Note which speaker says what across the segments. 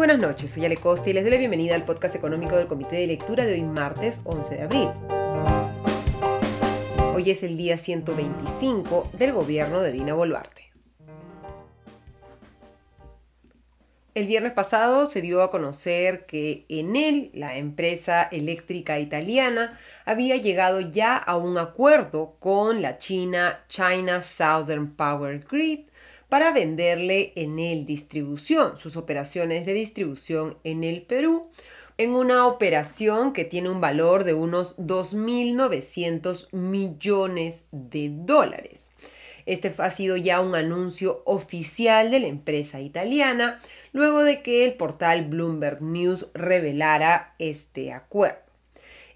Speaker 1: buenas noches, soy Ale Costa y les doy la bienvenida al podcast económico del Comité de Lectura de hoy martes 11 de abril. Hoy es el día 125 del gobierno de Dina Boluarte. El viernes pasado se dio a conocer que Enel, la empresa eléctrica italiana, había llegado ya a un acuerdo con la China China Southern Power Grid para venderle Enel Distribución, sus operaciones de distribución en el Perú, en una operación que tiene un valor de unos 2.900 millones de dólares. Este ha sido ya un anuncio oficial de la empresa italiana, luego de que el portal Bloomberg News revelara este acuerdo.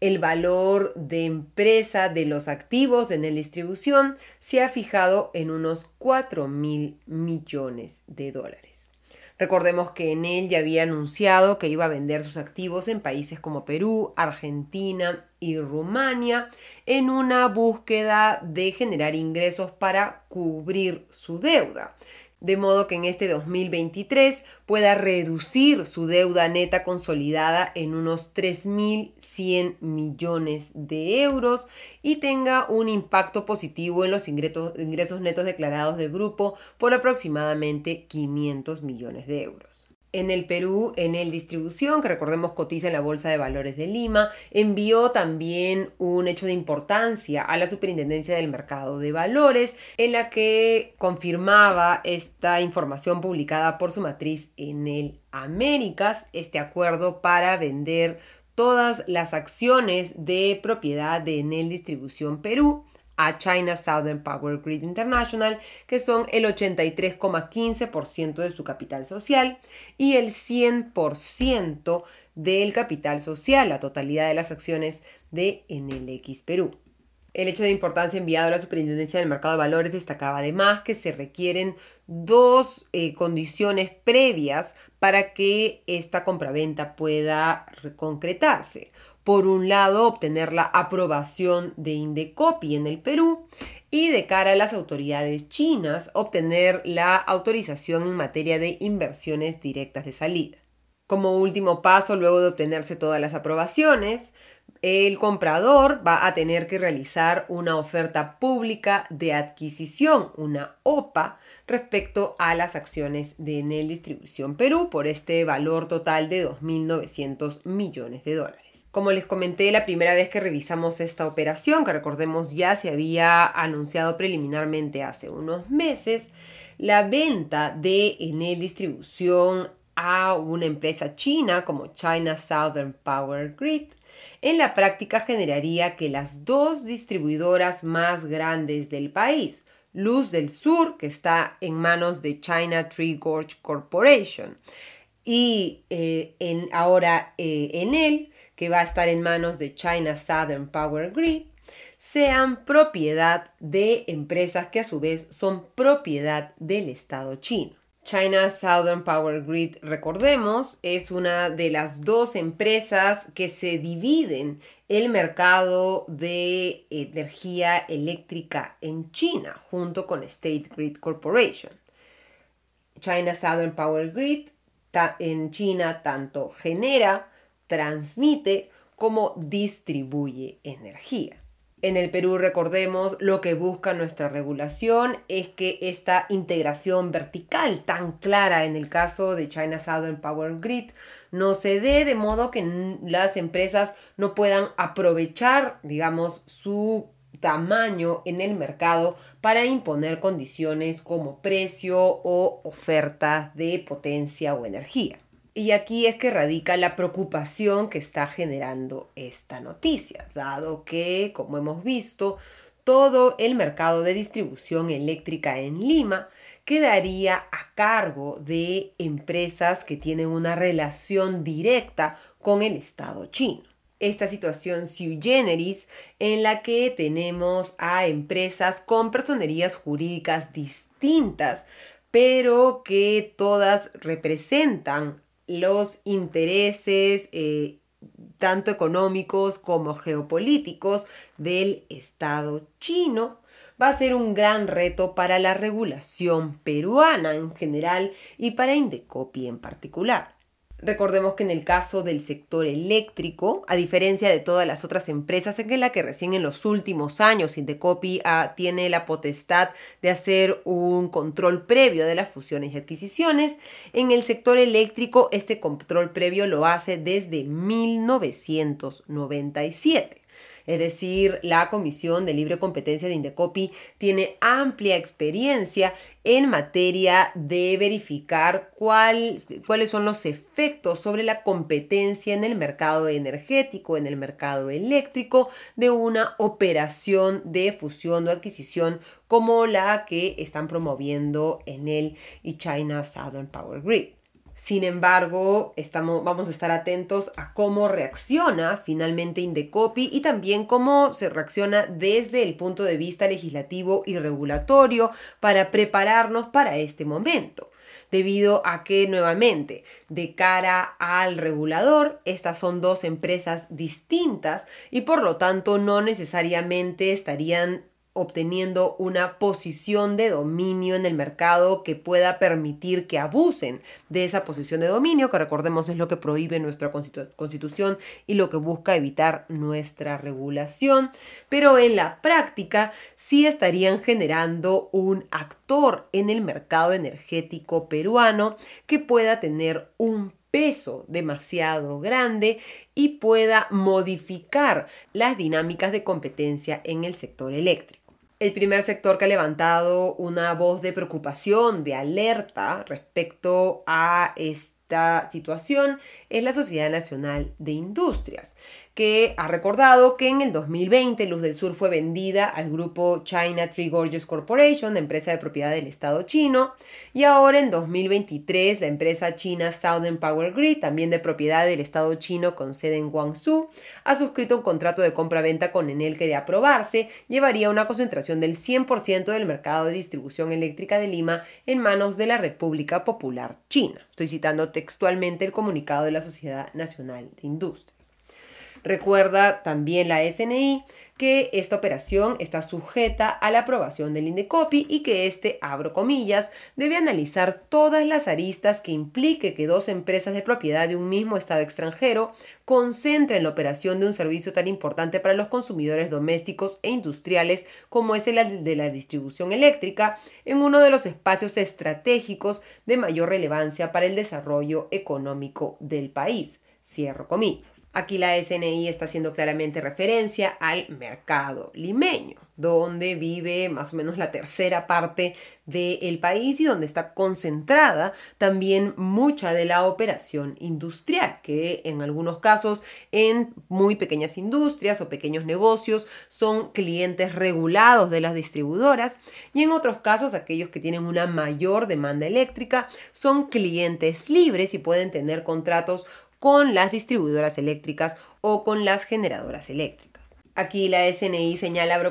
Speaker 1: El valor de empresa de los activos en la distribución se ha fijado en unos 4 mil millones de dólares. Recordemos que Enel ya había anunciado que iba a vender sus activos en países como Perú, Argentina y Rumania en una búsqueda de generar ingresos para cubrir su deuda de modo que en este 2023 pueda reducir su deuda neta consolidada en unos 3.100 millones de euros y tenga un impacto positivo en los ingresos, ingresos netos declarados del grupo por aproximadamente 500 millones de euros. En el Perú, en el distribución, que recordemos cotiza en la Bolsa de Valores de Lima, envió también un hecho de importancia a la Superintendencia del Mercado de Valores, en la que confirmaba esta información publicada por su matriz en el Américas, este acuerdo para vender todas las acciones de propiedad de Enel Distribución Perú a China Southern Power Grid International, que son el 83,15% de su capital social y el 100% del capital social, la totalidad de las acciones de NLX Perú. El hecho de importancia enviado a la Superintendencia del Mercado de Valores destacaba además que se requieren dos eh, condiciones previas para que esta compraventa pueda concretarse por un lado, obtener la aprobación de Indecopi en el Perú y de cara a las autoridades chinas, obtener la autorización en materia de inversiones directas de salida. Como último paso, luego de obtenerse todas las aprobaciones, el comprador va a tener que realizar una oferta pública de adquisición, una OPA, respecto a las acciones de Enel Distribución Perú por este valor total de 2.900 millones de dólares. Como les comenté la primera vez que revisamos esta operación, que recordemos ya se había anunciado preliminarmente hace unos meses, la venta de Enel Distribución a una empresa china como China Southern Power Grid, en la práctica generaría que las dos distribuidoras más grandes del país, Luz del Sur, que está en manos de China Tree Gorge Corporation, y eh, en, ahora eh, Enel, que va a estar en manos de China Southern Power Grid, sean propiedad de empresas que a su vez son propiedad del Estado chino. China Southern Power Grid, recordemos, es una de las dos empresas que se dividen el mercado de energía eléctrica en China junto con State Grid Corporation. China Southern Power Grid en China tanto genera transmite como distribuye energía. En el Perú, recordemos, lo que busca nuestra regulación es que esta integración vertical tan clara en el caso de China Southern Power Grid no se dé de modo que las empresas no puedan aprovechar, digamos, su tamaño en el mercado para imponer condiciones como precio o ofertas de potencia o energía. Y aquí es que radica la preocupación que está generando esta noticia, dado que, como hemos visto, todo el mercado de distribución eléctrica en Lima quedaría a cargo de empresas que tienen una relación directa con el Estado chino. Esta situación sui generis en la que tenemos a empresas con personerías jurídicas distintas, pero que todas representan los intereses eh, tanto económicos como geopolíticos del Estado chino, va a ser un gran reto para la regulación peruana en general y para Indecopi en particular. Recordemos que en el caso del sector eléctrico, a diferencia de todas las otras empresas en la que recién en los últimos años Indecopy ah, tiene la potestad de hacer un control previo de las fusiones y adquisiciones, en el sector eléctrico este control previo lo hace desde 1997. Es decir, la Comisión de Libre Competencia de Indecopi tiene amplia experiencia en materia de verificar cuáles son los efectos sobre la competencia en el mercado energético, en el mercado eléctrico, de una operación de fusión o adquisición como la que están promoviendo en el China Southern Power Grid. Sin embargo, estamos, vamos a estar atentos a cómo reacciona finalmente Indecopi y también cómo se reacciona desde el punto de vista legislativo y regulatorio para prepararnos para este momento debido a que nuevamente de cara al regulador estas son dos empresas distintas y por lo tanto no necesariamente estarían obteniendo una posición de dominio en el mercado que pueda permitir que abusen de esa posición de dominio, que recordemos es lo que prohíbe nuestra constitución y lo que busca evitar nuestra regulación, pero en la práctica sí estarían generando un actor en el mercado energético peruano que pueda tener un peso demasiado grande y pueda modificar las dinámicas de competencia en el sector eléctrico el primer sector que ha levantado una voz de preocupación, de alerta respecto a esta situación es la Sociedad Nacional de Industrias, que ha recordado que en el 2020 Luz del Sur fue vendida al grupo China Tree Gorges Corporation, empresa de propiedad del Estado chino, y ahora en 2023 la empresa china Southern Power Grid, también de propiedad del Estado chino con sede en Guangzhou, ha suscrito un contrato de compra-venta con Enel que de aprobarse llevaría una concentración del 100% del mercado de distribución eléctrica de Lima en manos de la República Popular China. Estoy citando textualmente el comunicado de la Sociedad Nacional de Industrias. Recuerda también la SNI que esta operación está sujeta a la aprobación del Indecopi y que este, abro comillas, debe analizar todas las aristas que implique que dos empresas de propiedad de un mismo Estado extranjero concentren la operación de un servicio tan importante para los consumidores domésticos e industriales como es el de la distribución eléctrica en uno de los espacios estratégicos de mayor relevancia para el desarrollo económico del país. Cierro comillas. Aquí la SNI está haciendo claramente referencia al mercado limeño, donde vive más o menos la tercera parte del país y donde está concentrada también mucha de la operación industrial, que en algunos casos en muy pequeñas industrias o pequeños negocios son clientes regulados de las distribuidoras y en otros casos aquellos que tienen una mayor demanda eléctrica son clientes libres y pueden tener contratos con las distribuidoras eléctricas o con las generadoras eléctricas. Aquí la SNI señala,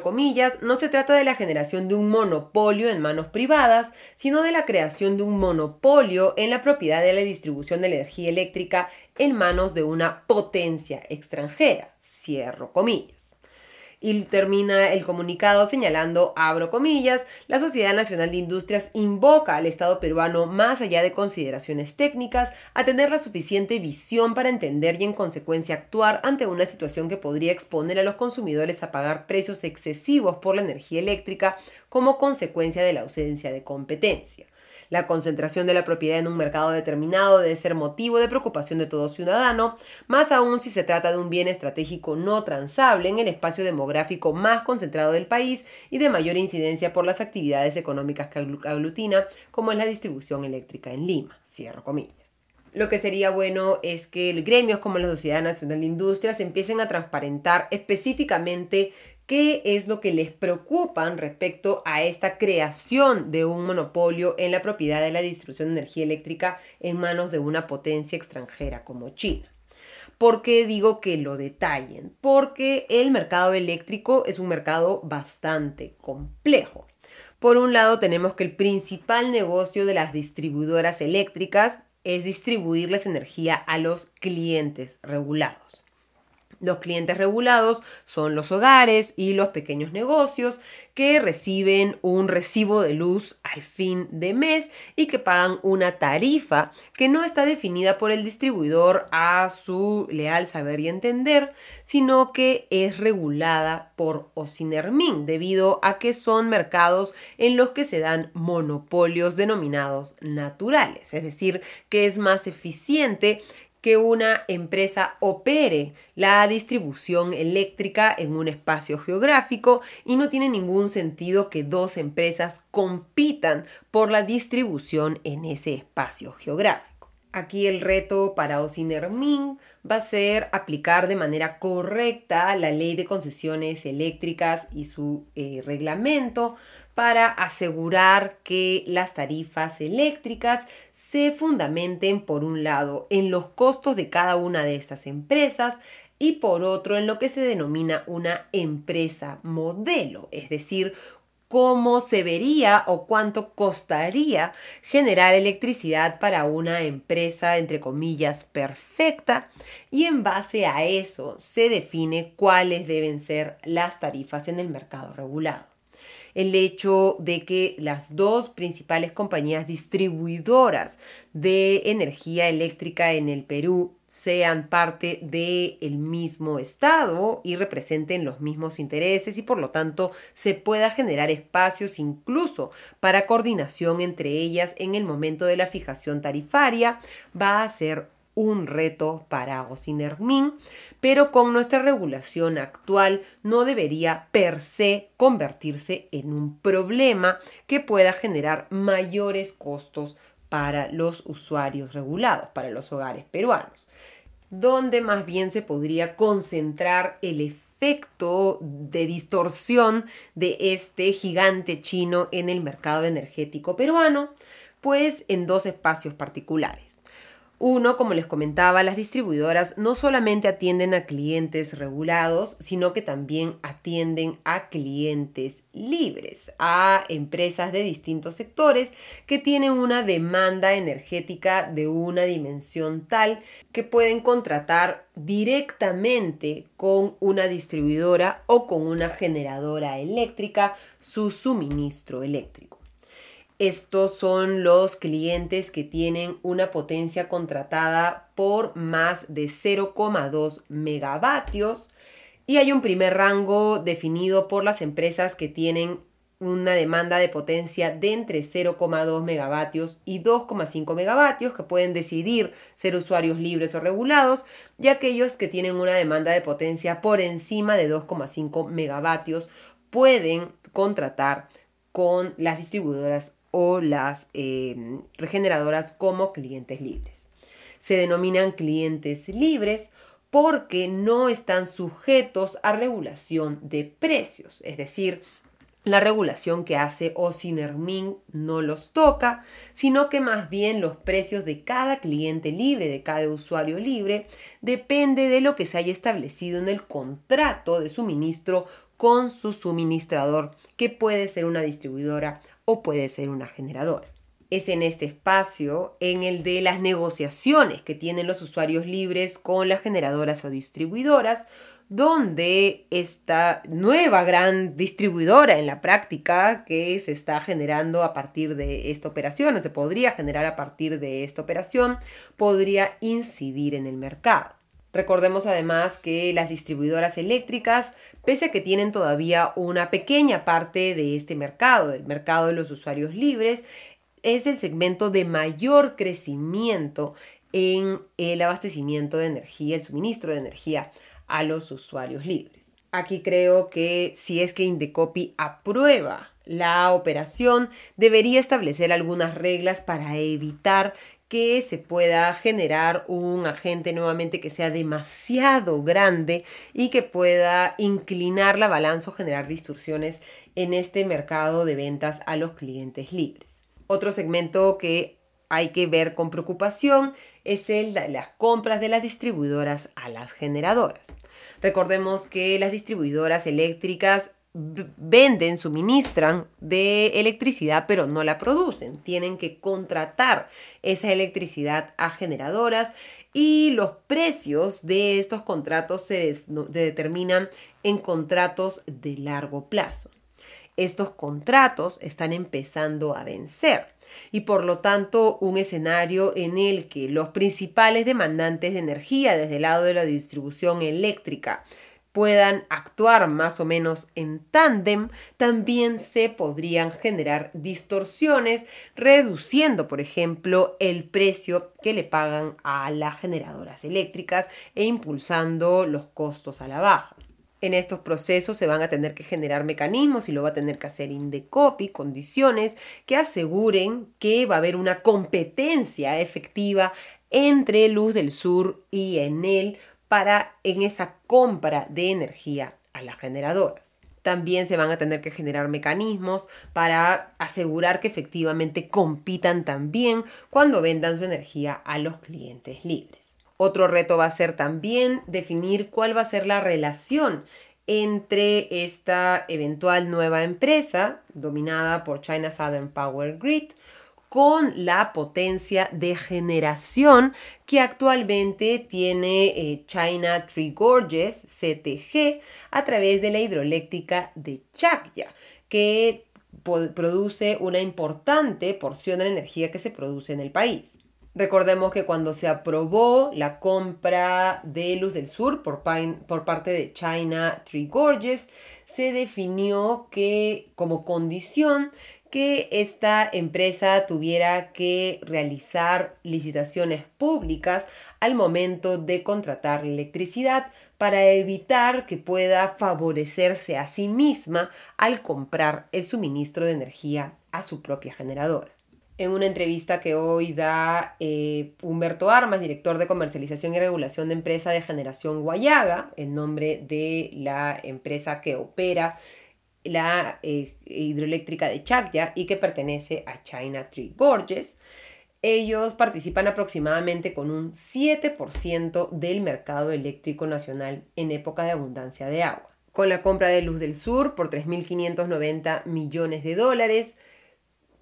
Speaker 1: no se trata de la generación de un monopolio en manos privadas, sino de la creación de un monopolio en la propiedad de la distribución de energía eléctrica en manos de una potencia extranjera. Cierro comillas y termina el comunicado señalando, abro comillas, la Sociedad Nacional de Industrias invoca al Estado peruano, más allá de consideraciones técnicas, a tener la suficiente visión para entender y en consecuencia actuar ante una situación que podría exponer a los consumidores a pagar precios excesivos por la energía eléctrica como consecuencia de la ausencia de competencia. La concentración de la propiedad en un mercado determinado debe ser motivo de preocupación de todo ciudadano, más aún si se trata de un bien estratégico no transable en el espacio demográfico más concentrado del país y de mayor incidencia por las actividades económicas que aglutina, como es la distribución eléctrica en Lima. Cierro comillas. Lo que sería bueno es que gremios como la Sociedad Nacional de Industrias empiecen a transparentar específicamente qué es lo que les preocupa respecto a esta creación de un monopolio en la propiedad de la distribución de energía eléctrica en manos de una potencia extranjera como China. ¿Por qué digo que lo detallen? Porque el mercado eléctrico es un mercado bastante complejo. Por un lado tenemos que el principal negocio de las distribuidoras eléctricas es distribuirles energía a los clientes regulados. Los clientes regulados son los hogares y los pequeños negocios que reciben un recibo de luz al fin de mes y que pagan una tarifa que no está definida por el distribuidor a su leal saber y entender, sino que es regulada por Ocinermin debido a que son mercados en los que se dan monopolios denominados naturales, es decir, que es más eficiente que una empresa opere la distribución eléctrica en un espacio geográfico y no tiene ningún sentido que dos empresas compitan por la distribución en ese espacio geográfico. Aquí el reto para Ocinermin va a ser aplicar de manera correcta la ley de concesiones eléctricas y su eh, reglamento para asegurar que las tarifas eléctricas se fundamenten por un lado en los costos de cada una de estas empresas y por otro en lo que se denomina una empresa modelo, es decir, cómo se vería o cuánto costaría generar electricidad para una empresa, entre comillas, perfecta. Y en base a eso se define cuáles deben ser las tarifas en el mercado regulado el hecho de que las dos principales compañías distribuidoras de energía eléctrica en el Perú sean parte del mismo Estado y representen los mismos intereses y por lo tanto se pueda generar espacios incluso para coordinación entre ellas en el momento de la fijación tarifaria, va a ser un reto para Ocinermin, pero con nuestra regulación actual no debería per se convertirse en un problema que pueda generar mayores costos para los usuarios regulados, para los hogares peruanos, donde más bien se podría concentrar el efecto de distorsión de este gigante chino en el mercado energético peruano, pues en dos espacios particulares. Uno, como les comentaba, las distribuidoras no solamente atienden a clientes regulados, sino que también atienden a clientes libres, a empresas de distintos sectores que tienen una demanda energética de una dimensión tal que pueden contratar directamente con una distribuidora o con una generadora eléctrica su suministro eléctrico. Estos son los clientes que tienen una potencia contratada por más de 0,2 megavatios. Y hay un primer rango definido por las empresas que tienen una demanda de potencia de entre 0,2 megavatios y 2,5 megavatios que pueden decidir ser usuarios libres o regulados y aquellos que tienen una demanda de potencia por encima de 2,5 megavatios pueden contratar con las distribuidoras o las em, regeneradoras como clientes libres. Se denominan clientes libres porque no están sujetos a regulación de precios, es decir, la regulación que hace Ocinermin no los toca, sino que más bien los precios de cada cliente libre, de cada usuario libre, depende de lo que se haya establecido en el contrato de suministro con su suministrador, que puede ser una distribuidora o puede ser una generadora. Es en este espacio, en el de las negociaciones que tienen los usuarios libres con las generadoras o distribuidoras, donde esta nueva gran distribuidora en la práctica que se está generando a partir de esta operación o se podría generar a partir de esta operación podría incidir en el mercado. Recordemos además que las distribuidoras eléctricas, pese a que tienen todavía una pequeña parte de este mercado, del mercado de los usuarios libres, es el segmento de mayor crecimiento en el abastecimiento de energía, el suministro de energía a los usuarios libres. Aquí creo que si es que Indecopy aprueba la operación, debería establecer algunas reglas para evitar que se pueda generar un agente nuevamente que sea demasiado grande y que pueda inclinar la balanza o generar distorsiones en este mercado de ventas a los clientes libres. Otro segmento que hay que ver con preocupación es el de las compras de las distribuidoras a las generadoras. Recordemos que las distribuidoras eléctricas venden, suministran de electricidad, pero no la producen. Tienen que contratar esa electricidad a generadoras y los precios de estos contratos se, determinan en contratos de largo plazo. Estos contratos están empezando a vencer y por lo tanto un escenario en el que los principales demandantes de energía desde el lado de la distribución eléctrica puedan actuar más o menos en tándem, también se podrían generar distorsiones, reduciendo, por ejemplo, el precio que le pagan a las generadoras eléctricas e impulsando los costos a la baja. En estos procesos se van a tener que generar mecanismos y lo va a tener que hacer Indecopy, condiciones que aseguren que va a haber una competencia efectiva entre Luz del Sur y Enel para en esa compra de energía a las generadoras. También se van a tener que generar mecanismos para asegurar que efectivamente compitan también cuando vendan su energía a los clientes libres. Otro reto va a ser también definir cuál va a ser la relación entre esta eventual nueva empresa dominada por China Southern Power Grid con la potencia de generación que actualmente tiene eh, China Three Gorges, CTG, a través de la hidroeléctrica de Chakya, que produce una importante porción de la energía que se produce en el país. Recordemos que cuando se aprobó la compra de Luz del Sur por, por, parte de China Three Gorges, se definió que como condición que esta empresa tuviera que realizar licitaciones públicas al momento de contratar electricidad para evitar que pueda favorecerse a sí misma al comprar el suministro de energía a su propia generadora. En una entrevista que hoy da eh, Humberto Armas, director de comercialización y regulación de empresa de generación Guayaga, el nombre de la empresa que opera la eh, hidroeléctrica de Chakya y que pertenece a China Tree Gorges. Ellos participan aproximadamente con un 7% del mercado eléctrico nacional en época de abundancia de agua. Con la compra de Luz del Sur por 3.590 millones de dólares,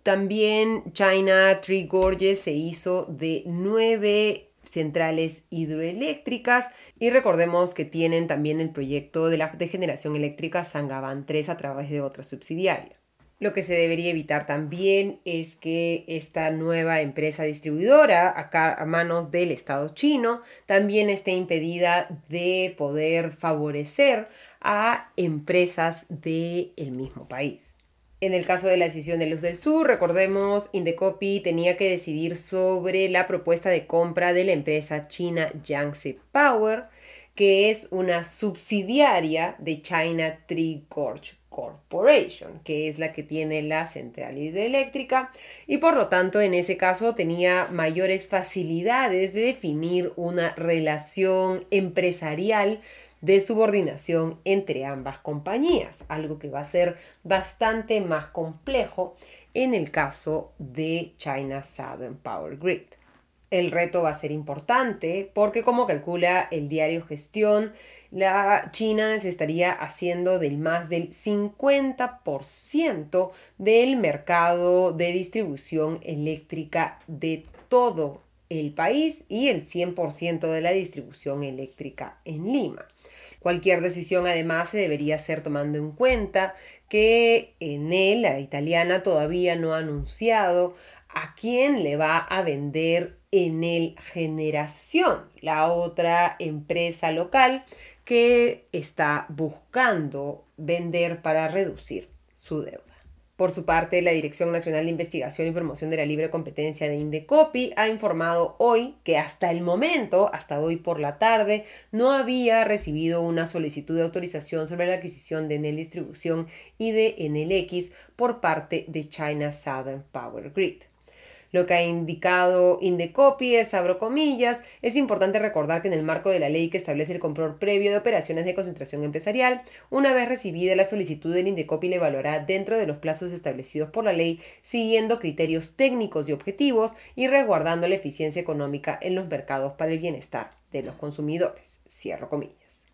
Speaker 1: también China Tree Gorges se hizo de nueve centrales hidroeléctricas y recordemos que tienen también el proyecto de la de generación eléctrica Sangaban 3 a través de otra subsidiaria. Lo que se debería evitar también es que esta nueva empresa distribuidora, acá a manos del Estado chino, también esté impedida de poder favorecer a empresas del mismo país. En el caso de la decisión de Luz del Sur, recordemos, Indecopi tenía que decidir sobre la propuesta de compra de la empresa china Yangtze Power, que es una subsidiaria de China Tree Gorge Corporation, que es la que tiene la central hidroeléctrica y por lo tanto en ese caso tenía mayores facilidades de definir una relación empresarial de subordinación entre ambas compañías, algo que va a ser bastante más complejo en el caso de China Southern Power Grid. El reto va a ser importante porque como calcula el diario Gestión, la China se estaría haciendo del más del 50% del mercado de distribución eléctrica de todo el país y el 100% de la distribución eléctrica en Lima. Cualquier decisión además se debería hacer tomando en cuenta que en él, la italiana, todavía no ha anunciado a quién le va a vender en el Generación, la otra empresa local que está buscando vender para reducir su deuda. Por su parte, la Dirección Nacional de Investigación y Promoción de la Libre Competencia de Indecopi ha informado hoy que hasta el momento, hasta hoy por la tarde, no había recibido una solicitud de autorización sobre la adquisición de Enel Distribución y de Enel X por parte de China Southern Power Grid. Lo que ha indicado Indecopi es, abro comillas, es importante recordar que en el marco de la ley que establece el control previo de operaciones de concentración empresarial, una vez recibida la solicitud del Indecopi le evaluará dentro de los plazos establecidos por la ley, siguiendo criterios técnicos y objetivos y resguardando la eficiencia económica en los mercados para el bienestar de los consumidores. Cierro comillas.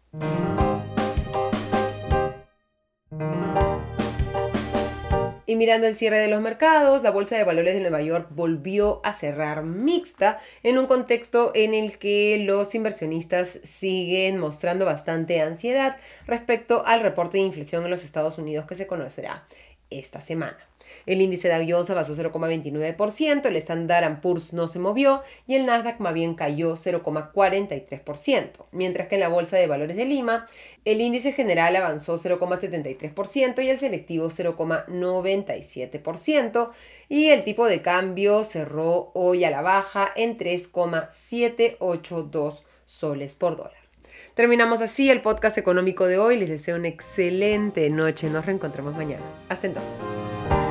Speaker 1: Y mirando el cierre de los mercados, la Bolsa de Valores de Nueva York volvió a cerrar mixta en un contexto en el que los inversionistas siguen mostrando bastante ansiedad respecto al reporte de inflación en los Estados Unidos que se conocerá esta semana. El índice Dow Jones avanzó 0,29%, el Standard Poor's no se movió y el Nasdaq más bien cayó 0,43%, mientras que en la Bolsa de Valores de Lima el índice general avanzó 0,73% y el selectivo 0,97% y el tipo de cambio cerró hoy a la baja en 3,782 soles por dólar. Terminamos así el podcast económico de hoy. Les deseo una excelente noche. Nos reencontramos mañana. Hasta entonces.